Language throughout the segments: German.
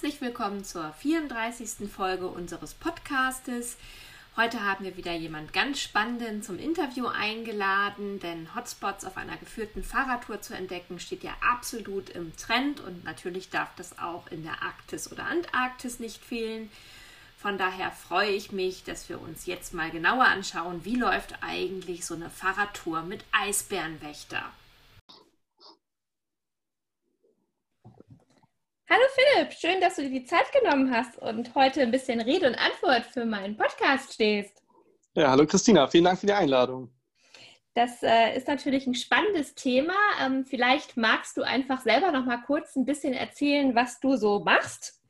Herzlich willkommen zur 34. Folge unseres Podcastes. Heute haben wir wieder jemand ganz Spannenden zum Interview eingeladen, denn Hotspots auf einer geführten Fahrradtour zu entdecken steht ja absolut im Trend und natürlich darf das auch in der Arktis oder Antarktis nicht fehlen. Von daher freue ich mich, dass wir uns jetzt mal genauer anschauen, wie läuft eigentlich so eine Fahrradtour mit Eisbärenwächter. Hallo Philipp, schön, dass du dir die Zeit genommen hast und heute ein bisschen Rede und Antwort für meinen Podcast stehst. Ja, hallo Christina, vielen Dank für die Einladung. Das äh, ist natürlich ein spannendes Thema. Ähm, vielleicht magst du einfach selber noch mal kurz ein bisschen erzählen, was du so machst.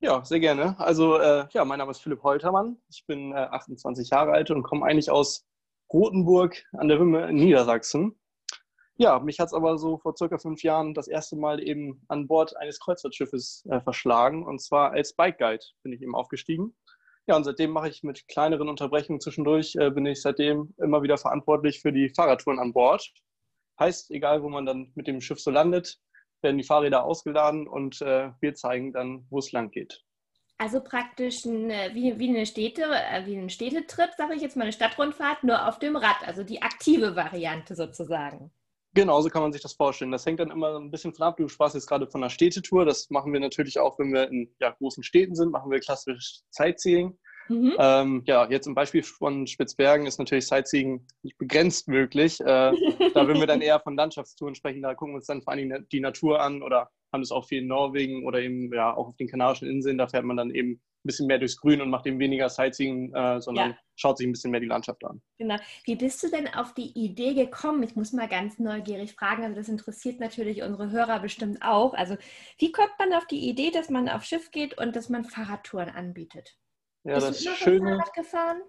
Ja, sehr gerne. Also, äh, ja, mein Name ist Philipp Holtermann. Ich bin äh, 28 Jahre alt und komme eigentlich aus Rothenburg an der Wümme in Niedersachsen. Ja, mich hat es aber so vor circa fünf Jahren das erste Mal eben an Bord eines Kreuzfahrtschiffes äh, verschlagen. Und zwar als Bike Guide bin ich eben aufgestiegen. Ja, und seitdem mache ich mit kleineren Unterbrechungen zwischendurch, äh, bin ich seitdem immer wieder verantwortlich für die Fahrradtouren an Bord. Heißt, egal wo man dann mit dem Schiff so landet, werden die Fahrräder ausgeladen und äh, wir zeigen dann, wo es lang geht. Also praktisch ein, äh, wie, wie, eine Städte, äh, wie ein Städtetrip, sage ich jetzt mal, eine Stadtrundfahrt, nur auf dem Rad, also die aktive Variante sozusagen. Genau, so kann man sich das vorstellen. Das hängt dann immer ein bisschen von ab. Du sprachst jetzt gerade von einer Städtetour. Das machen wir natürlich auch, wenn wir in ja, großen Städten sind, machen wir klassisch Sightseeing. Mhm. Ähm, ja, jetzt im Beispiel von Spitzbergen ist natürlich Sightseeing nicht begrenzt möglich. Äh, da würden wir dann eher von Landschaftstouren sprechen. Da gucken wir uns dann vor allen Dingen die Natur an oder haben das auch viel in Norwegen oder eben ja auch auf den Kanarischen Inseln. Da fährt man dann eben bisschen mehr durchs Grün und macht eben weniger Sightseeing, äh, sondern ja. schaut sich ein bisschen mehr die Landschaft an. Genau. Wie bist du denn auf die Idee gekommen? Ich muss mal ganz neugierig fragen, also das interessiert natürlich unsere Hörer bestimmt auch. Also wie kommt man auf die Idee, dass man auf Schiff geht und dass man Fahrradtouren anbietet? Ja, bist das du immer Schöne. Fahrrad gefahren?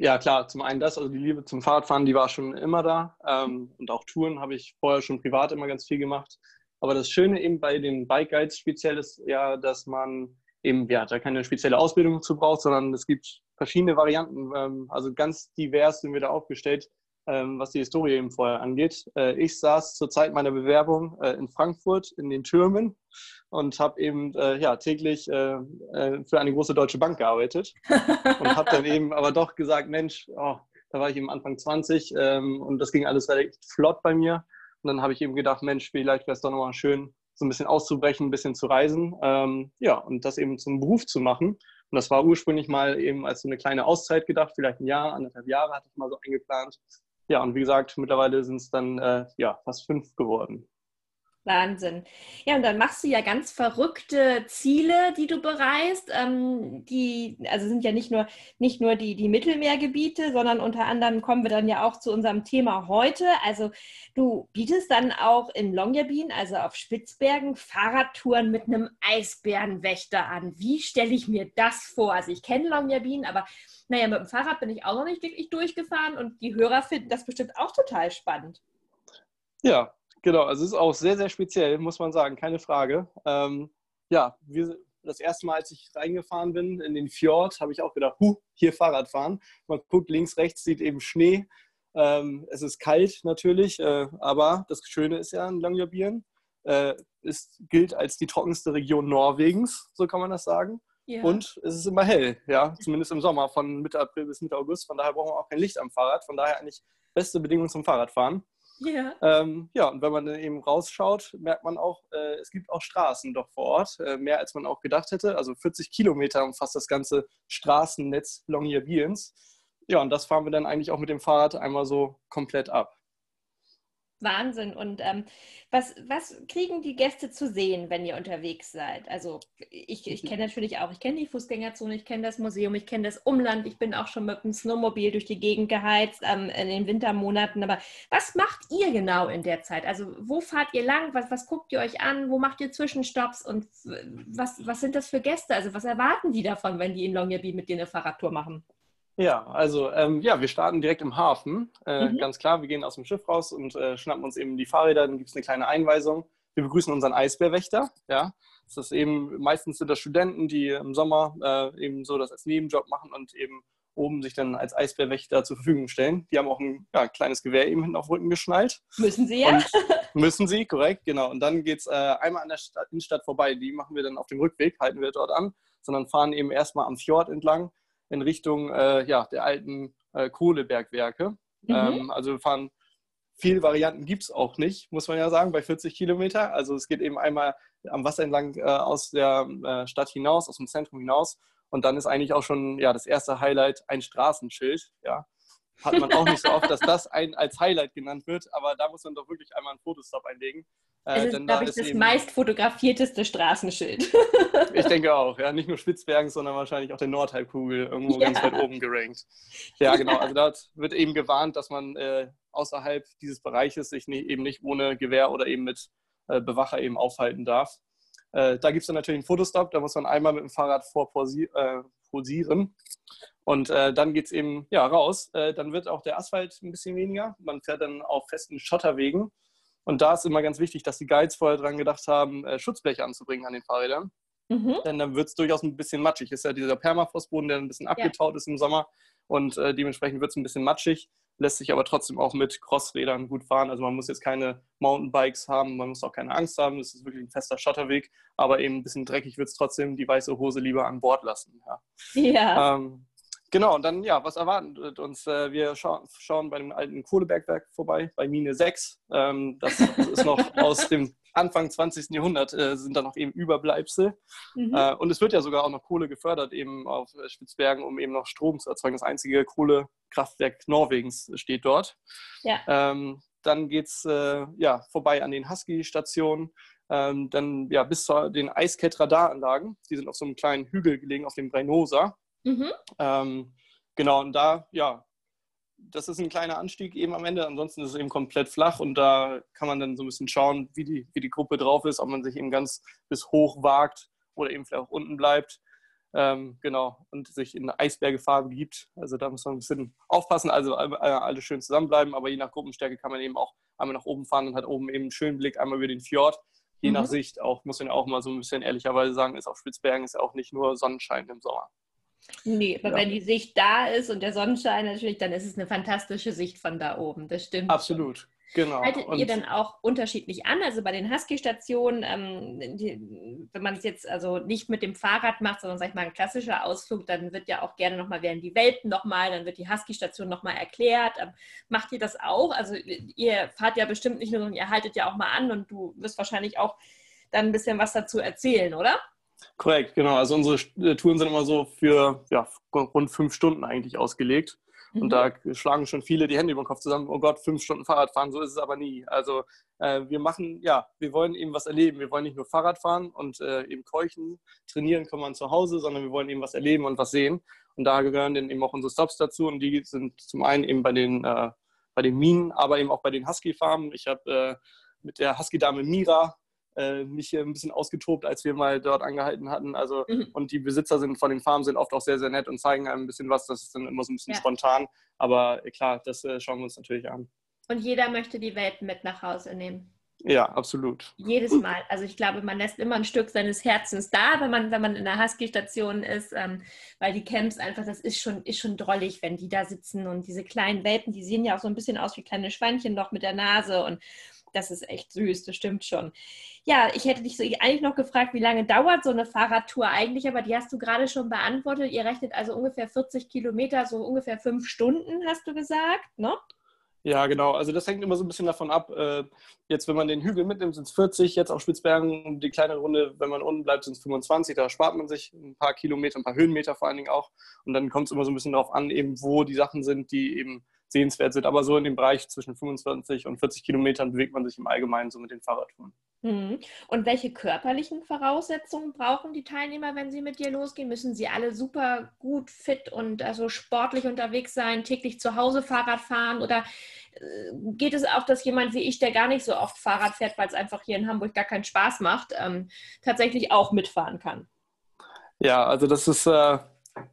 Ja, klar, zum einen das, also die Liebe zum Fahrradfahren, die war schon immer da. Ähm, und auch Touren habe ich vorher schon privat immer ganz viel gemacht. Aber das Schöne eben bei den Bike Guides speziell ist ja, dass man eben ja, da keine spezielle Ausbildung zu braucht, sondern es gibt verschiedene Varianten. Ähm, also ganz divers sind wir da aufgestellt, ähm, was die Historie eben vorher angeht. Äh, ich saß zur Zeit meiner Bewerbung äh, in Frankfurt in den Türmen und habe eben äh, ja, täglich für eine große deutsche Bank gearbeitet und habe dann eben aber doch gesagt, Mensch, oh, da war ich eben Anfang 20 ähm, und das ging alles relativ flott bei mir. Und dann habe ich eben gedacht, Mensch, vielleicht wäre es doch nochmal schön, so ein bisschen auszubrechen, ein bisschen zu reisen. Ähm, ja, und das eben zum Beruf zu machen. Und das war ursprünglich mal eben als so eine kleine Auszeit gedacht, vielleicht ein Jahr, anderthalb Jahre hatte ich mal so eingeplant. Ja, und wie gesagt, mittlerweile sind es dann äh, ja, fast fünf geworden. Wahnsinn. Ja, und dann machst du ja ganz verrückte Ziele, die du bereist. Ähm, die, also sind ja nicht nur, nicht nur die, die Mittelmeergebiete, sondern unter anderem kommen wir dann ja auch zu unserem Thema heute. Also du bietest dann auch in Longyearbyen, also auf Spitzbergen, Fahrradtouren mit einem Eisbärenwächter an. Wie stelle ich mir das vor? Also ich kenne Longyearbyen, aber naja, mit dem Fahrrad bin ich auch noch nicht wirklich durchgefahren und die Hörer finden das bestimmt auch total spannend. Ja, Genau, also es ist auch sehr, sehr speziell, muss man sagen, keine Frage. Ähm, ja, wir, das erste Mal, als ich reingefahren bin in den Fjord, habe ich auch gedacht, huh, hier Fahrrad fahren. Man guckt links, rechts, sieht eben Schnee. Ähm, es ist kalt natürlich, äh, aber das Schöne ist ja in Longyearbyen, äh, es gilt als die trockenste Region Norwegens, so kann man das sagen. Ja. Und es ist immer hell, ja, zumindest im Sommer von Mitte April bis Mitte August. Von daher brauchen wir auch kein Licht am Fahrrad. Von daher eigentlich beste Bedingungen zum Fahrradfahren. Ja. Ähm, ja, und wenn man dann eben rausschaut, merkt man auch, äh, es gibt auch Straßen doch vor Ort, äh, mehr als man auch gedacht hätte. Also 40 Kilometer umfasst das ganze Straßennetz Longyearbyens. Ja, und das fahren wir dann eigentlich auch mit dem Fahrrad einmal so komplett ab. Wahnsinn. Und ähm, was, was kriegen die Gäste zu sehen, wenn ihr unterwegs seid? Also ich, ich kenne natürlich auch, ich kenne die Fußgängerzone, ich kenne das Museum, ich kenne das Umland, ich bin auch schon mit dem Snowmobil durch die Gegend geheizt ähm, in den Wintermonaten. Aber was macht ihr genau in der Zeit? Also wo fahrt ihr lang? Was, was guckt ihr euch an? Wo macht ihr Zwischenstopps? Und was, was sind das für Gäste? Also was erwarten die davon, wenn die in Longyearbyen mit dir eine Fahrradtour machen? Ja, also ähm, ja, wir starten direkt im Hafen. Äh, mhm. Ganz klar, wir gehen aus dem Schiff raus und äh, schnappen uns eben die Fahrräder, dann gibt es eine kleine Einweisung. Wir begrüßen unseren Eisbärwächter. Ja. Das ist eben, meistens sind das Studenten, die im Sommer äh, eben so das als Nebenjob machen und eben oben sich dann als Eisbärwächter zur Verfügung stellen. Die haben auch ein ja, kleines Gewehr eben hinten auf den Rücken geschnallt. Müssen sie ja. Und müssen sie, korrekt, genau. Und dann geht es äh, einmal an der Stadt, Innenstadt vorbei. Die machen wir dann auf dem Rückweg, halten wir dort an, sondern fahren eben erstmal am Fjord entlang in Richtung äh, ja, der alten äh, Kohlebergwerke. Mhm. Ähm, also wir fahren, viele Varianten gibt es auch nicht, muss man ja sagen, bei 40 Kilometer. Also es geht eben einmal am Wasser entlang äh, aus der äh, Stadt hinaus, aus dem Zentrum hinaus. Und dann ist eigentlich auch schon ja, das erste Highlight ein Straßenschild. Ja. Hat man auch nicht so oft, dass das ein, als Highlight genannt wird, aber da muss man doch wirklich einmal einen Fotostop einlegen. Äh, es ist, glaube ich, das meist fotografierteste Straßenschild. ich denke auch, ja. Nicht nur Spitzbergen, sondern wahrscheinlich auch der Nordhalbkugel irgendwo ja. ganz weit oben gerankt. Ja, genau. Also dort wird eben gewarnt, dass man äh, außerhalb dieses Bereiches sich nicht, eben nicht ohne Gewehr oder eben mit äh, Bewacher eben aufhalten darf. Äh, da gibt es dann natürlich einen Fotostop, da muss man einmal mit dem Fahrrad vorposieren. Äh, Und äh, dann geht es eben ja, raus. dann wird auch der Asphalt ein bisschen weniger. Man fährt dann auf festen Schotterwegen. Und da ist immer ganz wichtig, dass die Guides vorher dran gedacht haben, äh, Schutzbleche anzubringen an den Fahrrädern. Mhm. Denn dann wird es durchaus ein bisschen matschig. Ist ja dieser Permafrostboden, der ein bisschen abgetaut ja. ist im Sommer. Und äh, dementsprechend wird es ein bisschen matschig, lässt sich aber trotzdem auch mit Crossrädern gut fahren. Also man muss jetzt keine Mountainbikes haben, man muss auch keine Angst haben. Das ist wirklich ein fester Schotterweg, aber eben ein bisschen dreckig wird es trotzdem die weiße Hose lieber an Bord lassen. Ja. ja. Ähm, Genau, und dann, ja, was erwartet uns? Äh, wir scha schauen bei dem alten Kohlebergwerk vorbei, bei Mine 6. Ähm, das ist noch aus dem Anfang 20. Jahrhundert, äh, sind da noch eben Überbleibsel. Mhm. Äh, und es wird ja sogar auch noch Kohle gefördert, eben auf Spitzbergen, um eben noch Strom zu erzeugen. Das einzige Kohlekraftwerk Norwegens steht dort. Ja. Ähm, dann geht es ja, vorbei an den Husky-Stationen. Ähm, dann ja, bis zu den Eiskett-Radaranlagen. Die sind auf so einem kleinen Hügel gelegen, auf dem Breinosa. Mhm. Ähm, genau, und da, ja, das ist ein kleiner Anstieg eben am Ende. Ansonsten ist es eben komplett flach und da kann man dann so ein bisschen schauen, wie die, wie die Gruppe drauf ist, ob man sich eben ganz bis hoch wagt oder eben vielleicht auch unten bleibt. Ähm, genau, und sich in Eisbergefahr begibt. Also da muss man ein bisschen aufpassen, also alle schön zusammenbleiben, aber je nach Gruppenstärke kann man eben auch einmal nach oben fahren und hat oben eben einen schönen Blick einmal über den Fjord. Je mhm. nach Sicht auch, muss man auch mal so ein bisschen ehrlicherweise sagen, ist auf Spitzbergen ist ja auch nicht nur Sonnenschein im Sommer. Nee, aber ja. wenn die Sicht da ist und der Sonnenschein natürlich, dann ist es eine fantastische Sicht von da oben. Das stimmt. Absolut. Schon. Genau. Haltet und ihr dann auch unterschiedlich an? Also bei den Husky-Stationen, ähm, wenn man es jetzt also nicht mit dem Fahrrad macht, sondern sag ich mal ein klassischer Ausflug, dann wird ja auch gerne nochmal, werden die Welten nochmal, dann wird die Husky-Station nochmal erklärt. Ähm, macht ihr das auch? Also ihr fahrt ja bestimmt nicht nur, sondern ihr haltet ja auch mal an und du wirst wahrscheinlich auch dann ein bisschen was dazu erzählen, oder? Korrekt, genau. Also unsere äh, Touren sind immer so für ja, rund fünf Stunden eigentlich ausgelegt. Mhm. Und da schlagen schon viele die Hände über den Kopf zusammen. Oh Gott, fünf Stunden Fahrrad fahren, so ist es aber nie. Also äh, wir machen, ja, wir wollen eben was erleben. Wir wollen nicht nur Fahrrad fahren und äh, eben keuchen, trainieren kann man zu Hause, sondern wir wollen eben was erleben und was sehen. Und da gehören dann eben auch unsere Stops dazu. Und die sind zum einen eben bei den, äh, bei den Minen, aber eben auch bei den Husky-Farmen. Ich habe äh, mit der Husky-Dame Mira äh, mich hier ein bisschen ausgetobt, als wir mal dort angehalten hatten. Also, mhm. und die Besitzer sind von den Farmen sind oft auch sehr, sehr nett und zeigen einem ein bisschen was. Das ist dann immer so ein bisschen ja. spontan. Aber äh, klar, das äh, schauen wir uns natürlich an. Und jeder möchte die Welt mit nach Hause nehmen. Ja, absolut. Jedes Mal. Also ich glaube, man lässt immer ein Stück seines Herzens da, wenn man, wenn man in der Husky-Station ist, ähm, weil die Camps einfach, das ist schon, ist schon drollig, wenn die da sitzen und diese kleinen Welpen, die sehen ja auch so ein bisschen aus wie kleine Schweinchen noch mit der Nase und das ist echt süß, das stimmt schon. Ja, ich hätte dich so eigentlich noch gefragt, wie lange dauert so eine Fahrradtour eigentlich, aber die hast du gerade schon beantwortet. Ihr rechnet also ungefähr 40 Kilometer, so ungefähr fünf Stunden, hast du gesagt, ne? Ja, genau. Also das hängt immer so ein bisschen davon ab. Äh, jetzt, wenn man den Hügel mitnimmt, sind es 40. Jetzt auf Spitzbergen die kleinere Runde, wenn man unten bleibt, sind es 25. Da spart man sich ein paar Kilometer, ein paar Höhenmeter vor allen Dingen auch. Und dann kommt es immer so ein bisschen darauf an, eben wo die Sachen sind, die eben sehenswert sind. Aber so in dem Bereich zwischen 25 und 40 Kilometern bewegt man sich im Allgemeinen so mit den Fahrradtouren. Mhm. Und welche körperlichen Voraussetzungen brauchen die Teilnehmer, wenn sie mit dir losgehen? Müssen sie alle super gut, fit und also sportlich unterwegs sein, täglich zu Hause Fahrrad fahren? Oder äh, geht es auch, dass jemand wie ich, der gar nicht so oft Fahrrad fährt, weil es einfach hier in Hamburg gar keinen Spaß macht, ähm, tatsächlich auch mitfahren kann? Ja, also das ist äh,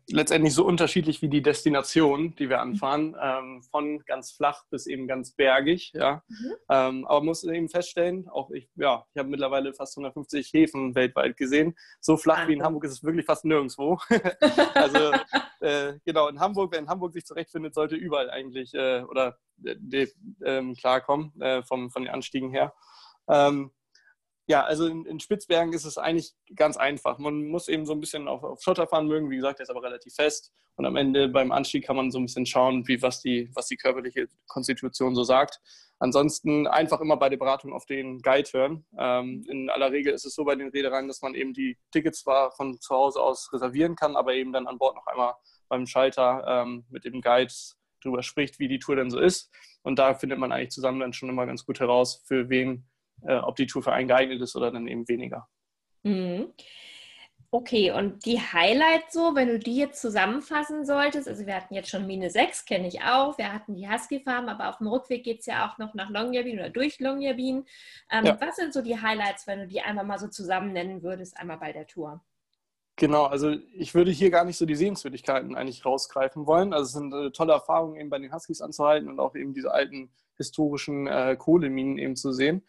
letztendlich so unterschiedlich wie die Destination, die wir anfahren, ähm, von ganz flach bis eben ganz bergig. Ja. Mhm. Ähm, aber muss eben feststellen, auch ich, ja, ich habe mittlerweile fast 150 Häfen weltweit gesehen. So flach wie in Hamburg ist es wirklich fast nirgendwo. also äh, genau, in Hamburg, wer in Hamburg sich zurechtfindet, sollte überall eigentlich äh, oder äh, ähm, klarkommen äh, vom, von den Anstiegen her. Ähm, ja, also in, in, Spitzbergen ist es eigentlich ganz einfach. Man muss eben so ein bisschen auf, auf Schotter fahren mögen, wie gesagt, der ist aber relativ fest. Und am Ende beim Anstieg kann man so ein bisschen schauen, wie, was, die, was die körperliche Konstitution so sagt. Ansonsten einfach immer bei der Beratung auf den Guide hören. Ähm, in aller Regel ist es so bei den Reedereien, dass man eben die Tickets zwar von zu Hause aus reservieren kann, aber eben dann an Bord noch einmal beim Schalter ähm, mit dem Guide drüber spricht, wie die Tour denn so ist. Und da findet man eigentlich zusammen dann schon immer ganz gut heraus, für wen äh, ob die Tour für einen geeignet ist oder dann eben weniger. Mhm. Okay, und die Highlights so, wenn du die jetzt zusammenfassen solltest, also wir hatten jetzt schon Mine 6, kenne ich auch, wir hatten die Husky Farm, aber auf dem Rückweg geht es ja auch noch nach Longyearbyen oder durch Longyearbyen. Ähm, ja. Was sind so die Highlights, wenn du die einmal mal so zusammen nennen würdest, einmal bei der Tour? Genau, also ich würde hier gar nicht so die Sehenswürdigkeiten eigentlich rausgreifen wollen. Also es sind äh, tolle Erfahrungen eben bei den Huskies anzuhalten und auch eben diese alten historischen äh, Kohleminen eben zu sehen.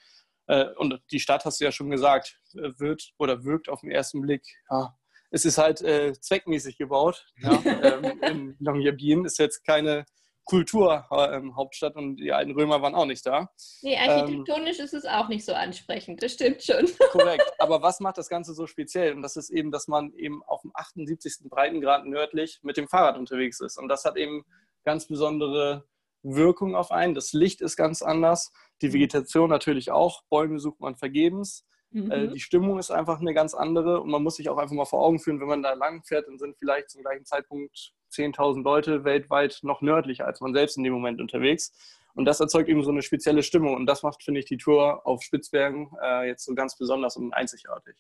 Äh, und die Stadt, hast du ja schon gesagt, äh, wird oder wirkt auf den ersten Blick, ja, es ist halt äh, zweckmäßig gebaut. Ja, ähm, in Longyearbyen ist jetzt keine Kulturhauptstadt ähm, und die alten Römer waren auch nicht da. Nee, architektonisch ähm, ist es auch nicht so ansprechend, das stimmt schon. Korrekt, aber was macht das Ganze so speziell? Und das ist eben, dass man eben auf dem 78. Breitengrad nördlich mit dem Fahrrad unterwegs ist. Und das hat eben ganz besondere Wirkung auf einen. Das Licht ist ganz anders, die mhm. Vegetation natürlich auch. Bäume sucht man vergebens. Mhm. Äh, die Stimmung ist einfach eine ganz andere und man muss sich auch einfach mal vor Augen führen, wenn man da lang fährt, dann sind vielleicht zum gleichen Zeitpunkt 10.000 Leute weltweit noch nördlicher als man selbst in dem Moment unterwegs. Und das erzeugt eben so eine spezielle Stimmung und das macht, finde ich, die Tour auf Spitzbergen äh, jetzt so ganz besonders und einzigartig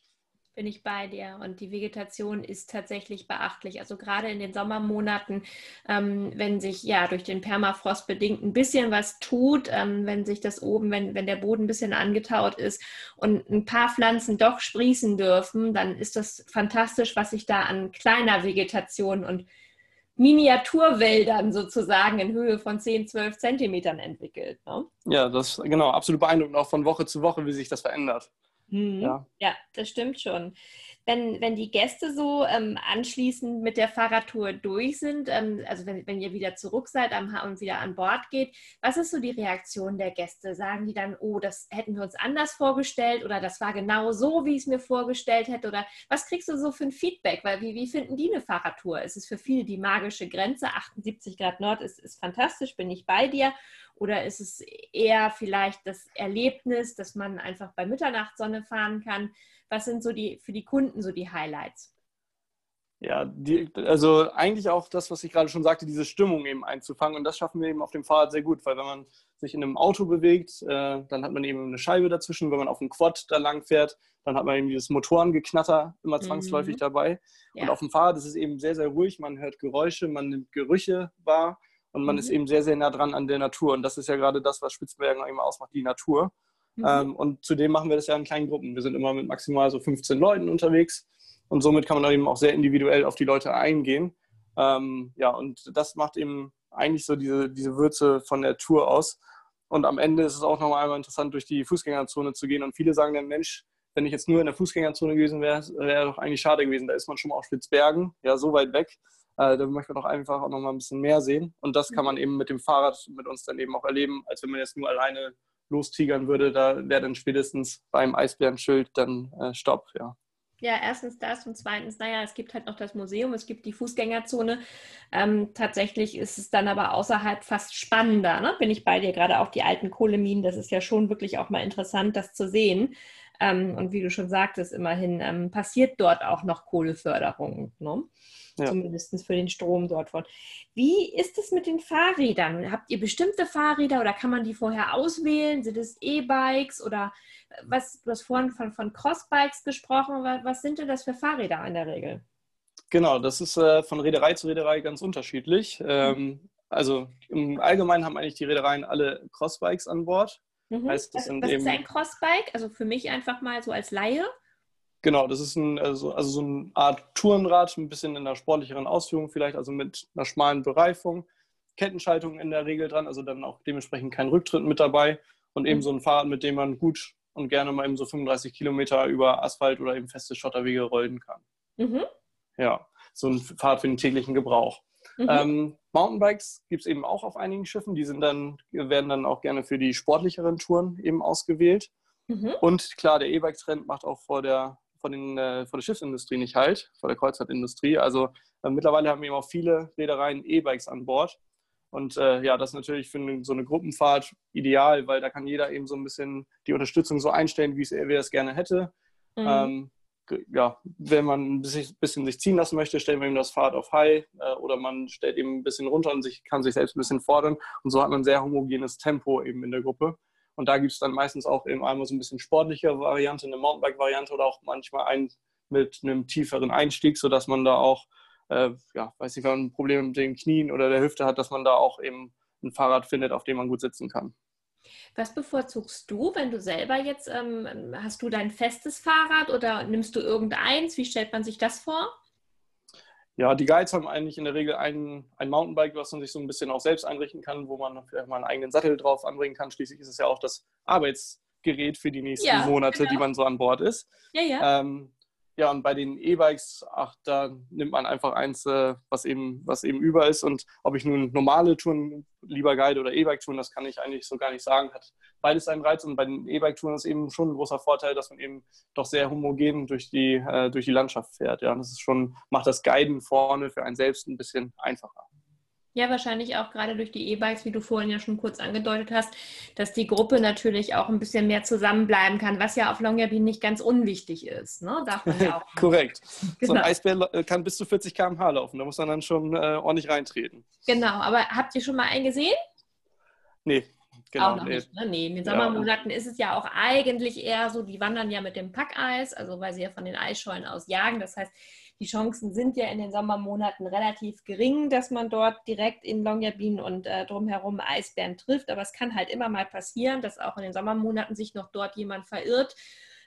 bin ich bei dir. Und die Vegetation ist tatsächlich beachtlich. Also gerade in den Sommermonaten, ähm, wenn sich ja durch den Permafrost bedingt ein bisschen was tut, ähm, wenn sich das oben, wenn, wenn der Boden ein bisschen angetaut ist und ein paar Pflanzen doch sprießen dürfen, dann ist das fantastisch, was sich da an kleiner Vegetation und Miniaturwäldern sozusagen in Höhe von 10, 12 Zentimetern entwickelt. Ne? Ja, das genau, absolut beeindruckend, auch von Woche zu Woche, wie sich das verändert. Mhm. Ja. ja, das stimmt schon. Wenn, wenn die Gäste so ähm, anschließend mit der Fahrradtour durch sind, ähm, also wenn, wenn ihr wieder zurück seid am, und wieder an Bord geht, was ist so die Reaktion der Gäste? Sagen die dann, oh, das hätten wir uns anders vorgestellt oder das war genau so, wie ich es mir vorgestellt hätte? Oder was kriegst du so für ein Feedback? Weil wie, wie finden die eine Fahrradtour? Ist es für viele die magische Grenze? 78 Grad Nord ist, ist fantastisch, bin ich bei dir. Oder ist es eher vielleicht das Erlebnis, dass man einfach bei Mitternachtssonne fahren kann? Was sind so die für die Kunden so die Highlights? Ja, die, also eigentlich auch das, was ich gerade schon sagte, diese Stimmung eben einzufangen. Und das schaffen wir eben auf dem Fahrrad sehr gut, weil wenn man sich in einem Auto bewegt, äh, dann hat man eben eine Scheibe dazwischen. Wenn man auf dem Quad da lang fährt, dann hat man eben dieses Motorengeknatter immer zwangsläufig mhm. dabei. Ja. Und auf dem Fahrrad ist es eben sehr, sehr ruhig. Man hört Geräusche, man nimmt Gerüche wahr und man mhm. ist eben sehr, sehr nah dran an der Natur. Und das ist ja gerade das, was Spitzbergen immer ausmacht, die Natur. Mhm. Ähm, und zudem machen wir das ja in kleinen Gruppen. Wir sind immer mit maximal so 15 Leuten unterwegs und somit kann man eben auch sehr individuell auf die Leute eingehen. Ähm, ja, und das macht eben eigentlich so diese, diese Würze von der Tour aus. Und am Ende ist es auch nochmal einmal interessant, durch die Fußgängerzone zu gehen. Und viele sagen dann, Mensch, wenn ich jetzt nur in der Fußgängerzone gewesen wäre, wäre doch eigentlich schade gewesen. Da ist man schon mal auf Spitzbergen, ja, so weit weg. Äh, da möchte man doch einfach auch noch mal ein bisschen mehr sehen. Und das kann man eben mit dem Fahrrad mit uns dann eben auch erleben, als wenn man jetzt nur alleine lostigern würde. Da wäre dann spätestens beim Eisbärenschild dann äh, Stopp, ja. Ja, erstens das und zweitens, naja, es gibt halt noch das Museum, es gibt die Fußgängerzone. Ähm, tatsächlich ist es dann aber außerhalb fast spannender. Ne? Bin ich bei dir, gerade auch die alten Kohleminen, das ist ja schon wirklich auch mal interessant, das zu sehen. Ähm, und wie du schon sagtest, immerhin ähm, passiert dort auch noch Kohleförderung. Ne? Ja. Zumindest für den Strom dort von. Wie ist es mit den Fahrrädern? Habt ihr bestimmte Fahrräder oder kann man die vorher auswählen? Sind es E-Bikes oder was? Du hast vorhin von, von Crossbikes gesprochen. Was, was sind denn das für Fahrräder in der Regel? Genau, das ist äh, von Reederei zu Reederei ganz unterschiedlich. Mhm. Ähm, also im Allgemeinen haben eigentlich die Reedereien alle Crossbikes an Bord. Mhm. Heißt, das was, was ist ein Crossbike? Also für mich einfach mal so als Laie. Genau, das ist ein, also, also so eine Art Tourenrad, ein bisschen in der sportlicheren Ausführung vielleicht, also mit einer schmalen Bereifung, Kettenschaltung in der Regel dran, also dann auch dementsprechend kein Rücktritt mit dabei und eben mhm. so ein Fahrrad, mit dem man gut und gerne mal eben so 35 Kilometer über Asphalt oder eben feste Schotterwege rollen kann. Mhm. Ja, so ein Fahrrad für den täglichen Gebrauch. Mhm. Ähm, Mountainbikes gibt es eben auch auf einigen Schiffen. Die sind dann, werden dann auch gerne für die sportlicheren Touren eben ausgewählt. Mhm. Und klar, der E-Bike-Trend macht auch vor der, vor, den, äh, vor der Schiffsindustrie nicht halt, vor der Kreuzfahrtindustrie. Also äh, mittlerweile haben eben auch viele Reedereien E-Bikes an Bord. Und äh, ja, das ist natürlich für so eine Gruppenfahrt ideal, weil da kann jeder eben so ein bisschen die Unterstützung so einstellen, wie es er es gerne hätte. Mhm. Ähm, ja, wenn man ein bisschen sich ziehen lassen möchte, stellt man ihm das Fahrrad auf High äh, oder man stellt ihm ein bisschen runter und sich, kann sich selbst ein bisschen fordern. Und so hat man ein sehr homogenes Tempo eben in der Gruppe. Und da gibt es dann meistens auch eben einmal so ein bisschen sportliche Variante, eine Mountainbike-Variante oder auch manchmal einen mit einem tieferen Einstieg, sodass man da auch, äh, ja, weiß nicht, wenn man ein Problem mit den Knien oder der Hüfte hat, dass man da auch eben ein Fahrrad findet, auf dem man gut sitzen kann. Was bevorzugst du, wenn du selber jetzt, ähm, hast du dein festes Fahrrad oder nimmst du irgendeins? Wie stellt man sich das vor? Ja, die Guides haben eigentlich in der Regel ein, ein Mountainbike, was man sich so ein bisschen auch selbst einrichten kann, wo man vielleicht mal einen eigenen Sattel drauf anbringen kann. Schließlich ist es ja auch das Arbeitsgerät für die nächsten ja, Monate, genau. die man so an Bord ist. Ja, ja. Ähm, ja, und bei den E-Bikes, ach, da nimmt man einfach eins, äh, was, eben, was eben über ist. Und ob ich nun normale Touren lieber guide oder E-Bike-Touren, das kann ich eigentlich so gar nicht sagen. Hat beides einen Reiz. Und bei den E-Bike-Touren ist eben schon ein großer Vorteil, dass man eben doch sehr homogen durch die, äh, durch die Landschaft fährt. Ja, das ist schon, macht das Guiden vorne für einen selbst ein bisschen einfacher. Ja, wahrscheinlich auch gerade durch die E-Bikes, wie du vorhin ja schon kurz angedeutet hast, dass die Gruppe natürlich auch ein bisschen mehr zusammenbleiben kann, was ja auf Longyearbyen nicht ganz unwichtig ist. Ne? Darf man ja auch Korrekt. Genau. So ein genau. Eisbär kann bis zu 40 km/h laufen, da muss man dann schon äh, ordentlich reintreten. Genau, aber habt ihr schon mal einen gesehen? Nee, Genau, auch noch nee. nicht. Ne? Nee, in den Sommermonaten ja. ist es ja auch eigentlich eher so, die wandern ja mit dem Packeis, also weil sie ja von den Eisschollen aus jagen. Das heißt, die Chancen sind ja in den Sommermonaten relativ gering, dass man dort direkt in Longyearbyen und äh, drumherum Eisbären trifft. Aber es kann halt immer mal passieren, dass auch in den Sommermonaten sich noch dort jemand verirrt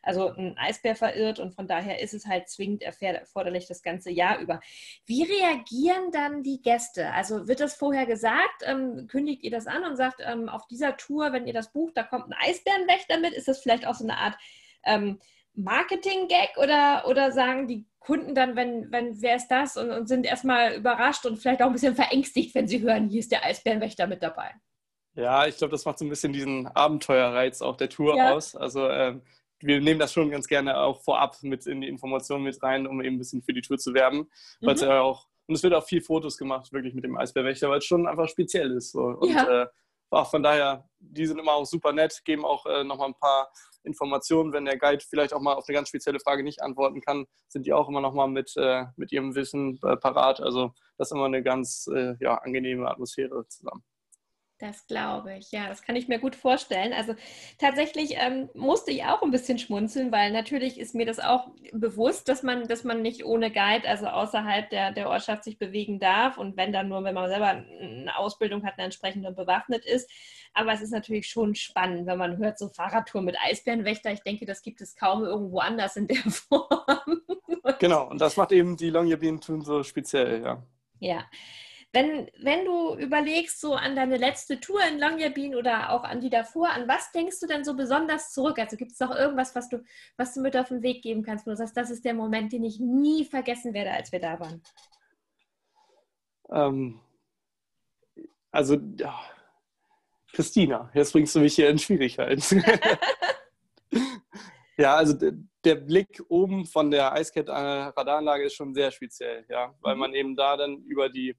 also ein Eisbär verirrt und von daher ist es halt zwingend erforderlich das ganze Jahr über. Wie reagieren dann die Gäste? Also wird das vorher gesagt? Ähm, kündigt ihr das an und sagt, ähm, auf dieser Tour, wenn ihr das bucht, da kommt ein Eisbärenwächter mit? Ist das vielleicht auch so eine Art ähm, Marketing-Gag oder, oder sagen die Kunden dann, wenn, wenn wer ist das und, und sind erstmal überrascht und vielleicht auch ein bisschen verängstigt, wenn sie hören, hier ist der Eisbärenwächter mit dabei? Ja, ich glaube, das macht so ein bisschen diesen Abenteuerreiz auch der Tour ja. aus. Also ähm, wir nehmen das schon ganz gerne auch vorab mit in die Informationen mit rein, um eben ein bisschen für die Tour zu werben. Weil mhm. ja auch, und es wird auch viel Fotos gemacht, wirklich mit dem Eisbärwächter, weil es schon einfach speziell ist. So. Und ja. äh, auch von daher, die sind immer auch super nett, geben auch äh, nochmal ein paar Informationen. Wenn der Guide vielleicht auch mal auf eine ganz spezielle Frage nicht antworten kann, sind die auch immer nochmal mit, äh, mit ihrem Wissen äh, parat. Also das ist immer eine ganz äh, ja, angenehme Atmosphäre zusammen. Das glaube ich, ja, das kann ich mir gut vorstellen. Also tatsächlich ähm, musste ich auch ein bisschen schmunzeln, weil natürlich ist mir das auch bewusst, dass man, dass man nicht ohne Guide, also außerhalb der, der Ortschaft sich bewegen darf und wenn dann nur, wenn man selber eine Ausbildung hat, eine entsprechende bewaffnet ist. Aber es ist natürlich schon spannend, wenn man hört, so Fahrradtour mit Eisbärenwächter. Ich denke, das gibt es kaum irgendwo anders in der Form. genau, und das macht eben die Longyearbyen-Touren so speziell, ja. Ja. Wenn, wenn du überlegst, so an deine letzte Tour in Longyearbyen oder auch an die davor, an was denkst du denn so besonders zurück? Also gibt es noch irgendwas, was du, was du mit auf den Weg geben kannst, wo du sagst, das ist der Moment, den ich nie vergessen werde, als wir da waren? Ähm, also, ja. Christina, jetzt bringst du mich hier in Schwierigkeiten. ja, also der Blick oben von der Eiskette-Radaranlage ist schon sehr speziell, ja, weil mhm. man eben da dann über die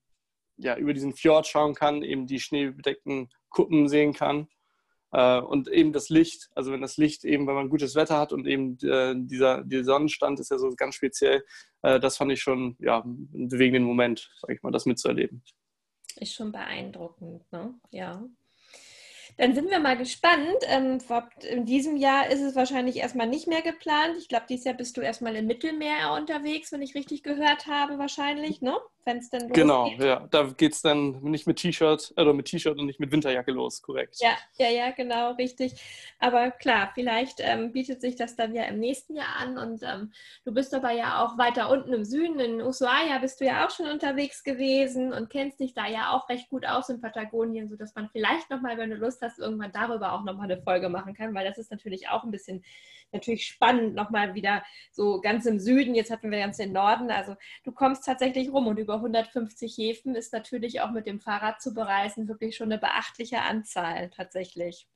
ja, über diesen Fjord schauen kann, eben die schneebedeckten Kuppen sehen kann. Äh, und eben das Licht, also wenn das Licht eben, wenn man gutes Wetter hat und eben äh, dieser, dieser Sonnenstand ist ja so ganz speziell, äh, das fand ich schon ja, einen bewegenden Moment, sag ich mal, das mitzuerleben. Ist schon beeindruckend, ne? Ja. Dann sind wir mal gespannt. Ähm, in diesem Jahr ist es wahrscheinlich erstmal nicht mehr geplant. Ich glaube, dieses Jahr bist du erstmal im Mittelmeer unterwegs, wenn ich richtig gehört habe, wahrscheinlich, ne? wenn es losgeht. Genau, ja. Da geht es dann nicht mit T-Shirt oder mit T-Shirt und nicht mit Winterjacke los, korrekt. Ja, ja, ja, genau, richtig. Aber klar, vielleicht ähm, bietet sich das dann ja im nächsten Jahr an. Und ähm, du bist aber ja auch weiter unten im Süden, in Ushuaia bist du ja auch schon unterwegs gewesen und kennst dich da ja auch recht gut aus in Patagonien, sodass man vielleicht nochmal, wenn du Lust hast, irgendwann darüber auch nochmal eine Folge machen kann, weil das ist natürlich auch ein bisschen natürlich spannend, nochmal wieder so ganz im Süden, jetzt hatten wir ganz den Norden, also du kommst tatsächlich rum und über 150 Häfen ist natürlich auch mit dem Fahrrad zu bereisen wirklich schon eine beachtliche Anzahl tatsächlich.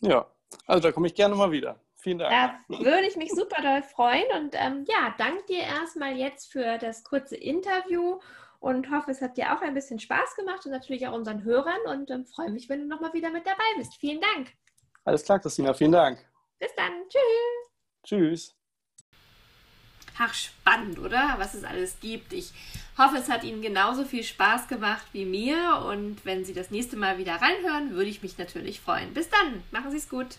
Ja, also da komme ich gerne mal wieder. Vielen Dank. Da würde ich mich super doll freuen und ähm, ja, danke dir erstmal jetzt für das kurze Interview und hoffe, es hat dir auch ein bisschen Spaß gemacht und natürlich auch unseren Hörern und ähm, freue mich, wenn du nochmal wieder mit dabei bist. Vielen Dank. Alles klar, Christina, vielen Dank. Bis dann. Tschüss. Tschüss. Ach, spannend, oder? Was es alles gibt. Ich hoffe, es hat Ihnen genauso viel Spaß gemacht wie mir. Und wenn Sie das nächste Mal wieder reinhören, würde ich mich natürlich freuen. Bis dann. Machen Sie es gut.